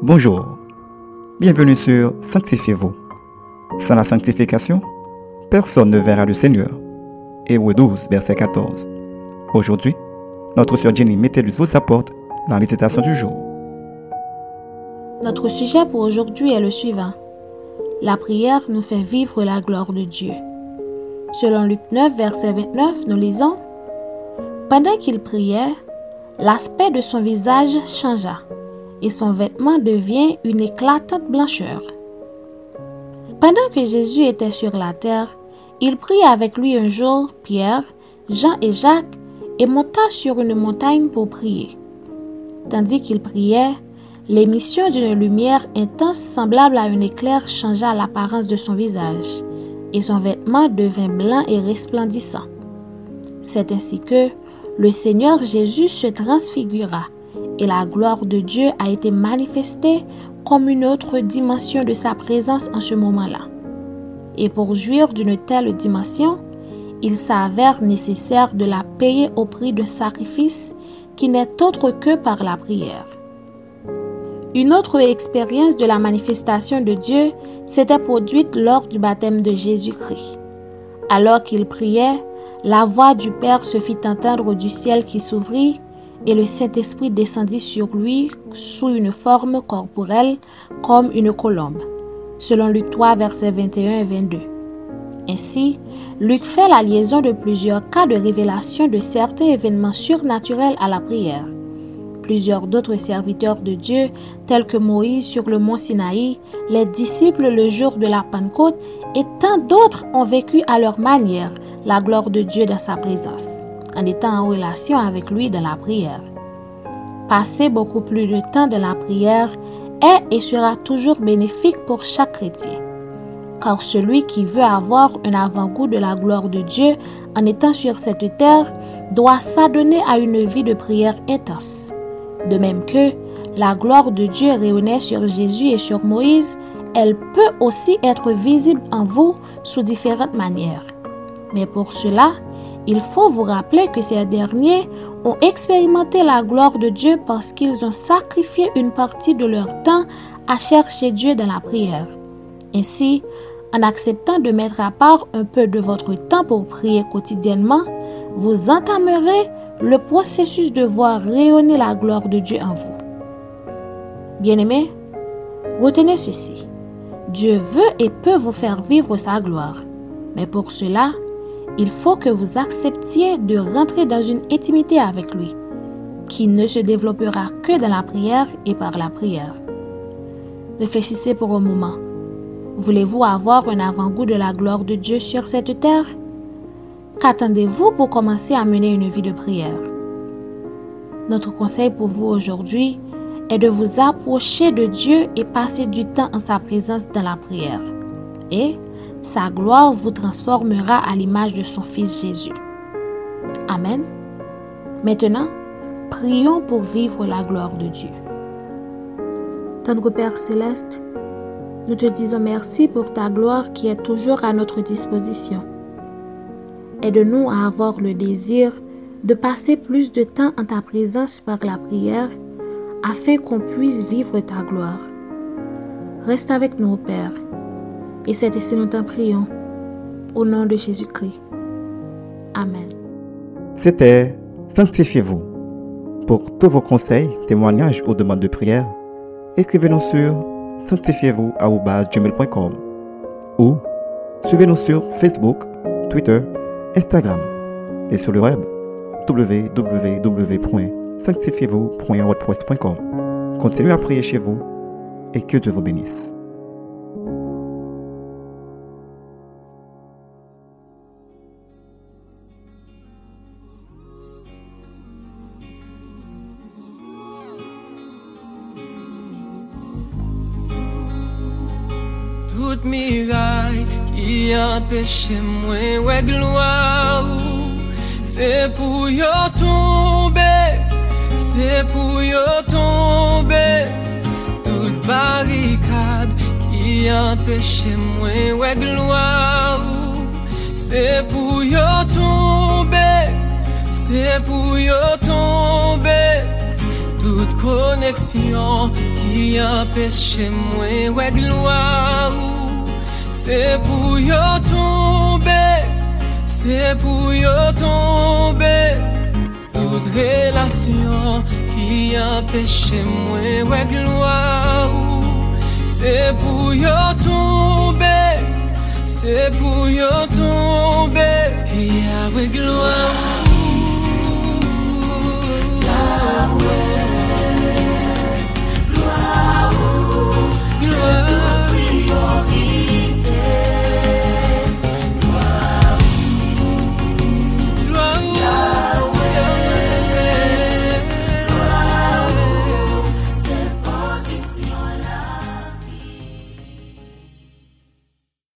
Bonjour, bienvenue sur Sanctifiez-vous. Sans la sanctification, personne ne verra le Seigneur. Hébreu 12, verset 14. Aujourd'hui, notre sœur Jenny Métellus vous apporte la méditation du jour. Notre sujet pour aujourd'hui est le suivant. La prière nous fait vivre la gloire de Dieu. Selon Luc 9, verset 29, nous lisons Pendant qu'il priait, l'aspect de son visage changea et son vêtement devient une éclatante blancheur. Pendant que Jésus était sur la terre, il prit avec lui un jour Pierre, Jean et Jacques et monta sur une montagne pour prier. Tandis qu'il priait, l'émission d'une lumière intense semblable à un éclair changea l'apparence de son visage, et son vêtement devint blanc et resplendissant. C'est ainsi que le Seigneur Jésus se transfigura et la gloire de Dieu a été manifestée comme une autre dimension de sa présence en ce moment-là. Et pour jouir d'une telle dimension, il s'avère nécessaire de la payer au prix d'un sacrifice qui n'est autre que par la prière. Une autre expérience de la manifestation de Dieu s'était produite lors du baptême de Jésus-Christ. Alors qu'il priait, la voix du Père se fit entendre du ciel qui s'ouvrit et le Saint-Esprit descendit sur lui sous une forme corporelle comme une colombe, selon Luc 3, versets 21 et 22. Ainsi, Luc fait la liaison de plusieurs cas de révélation de certains événements surnaturels à la prière. Plusieurs d'autres serviteurs de Dieu, tels que Moïse sur le mont Sinaï, les disciples le jour de la Pentecôte et tant d'autres ont vécu à leur manière la gloire de Dieu dans sa présence en étant en relation avec lui dans la prière. Passer beaucoup plus de temps dans la prière est et sera toujours bénéfique pour chaque chrétien. Car celui qui veut avoir un avant-goût de la gloire de Dieu en étant sur cette terre doit s'adonner à une vie de prière intense. De même que la gloire de Dieu rayonnait sur Jésus et sur Moïse, elle peut aussi être visible en vous sous différentes manières. Mais pour cela, il faut vous rappeler que ces derniers ont expérimenté la gloire de Dieu parce qu'ils ont sacrifié une partie de leur temps à chercher Dieu dans la prière. Ainsi, en acceptant de mettre à part un peu de votre temps pour prier quotidiennement, vous entamerez le processus de voir rayonner la gloire de Dieu en vous. Bien-aimés, retenez ceci. Dieu veut et peut vous faire vivre sa gloire. Mais pour cela, il faut que vous acceptiez de rentrer dans une intimité avec lui, qui ne se développera que dans la prière et par la prière. Réfléchissez pour un moment. Voulez-vous avoir un avant-goût de la gloire de Dieu sur cette terre? Qu'attendez-vous pour commencer à mener une vie de prière? Notre conseil pour vous aujourd'hui est de vous approcher de Dieu et passer du temps en sa présence dans la prière. Et sa gloire vous transformera à l'image de son Fils Jésus. Amen. Maintenant, prions pour vivre la gloire de Dieu. Tendre Père céleste, nous te disons merci pour ta gloire qui est toujours à notre disposition. Aide-nous à avoir le désir de passer plus de temps en ta présence par la prière afin qu'on puisse vivre ta gloire. Reste avec nous, Père, et c'est ici nous t'en prions. Au nom de Jésus-Christ. Amen. C'était Sanctifiez-vous. Pour tous vos conseils, témoignages ou demandes de prière, écrivez-nous sur sanctifiez-vous.com ou suivez-nous sur Facebook, Twitter, Instagram et sur le web www.sanctifiez-vous.wordpress.com. Continuez à prier chez vous et que Dieu vous bénisse. Tout miray ki empèche mwen wè gloa ou Se pou yo tombe, se pou yo tombe Tout barikad ki empèche mwen wè gloa ou Se pou yo tombe, se pou yo tombe Toute connexion qui empêche moi ouais gloire c'est pour yo tomber c'est pour yo tomber. Toute relation qui empêche moi ouais gloire. C'est pour yo tomber c'est pour yo tomber. Et avec gloire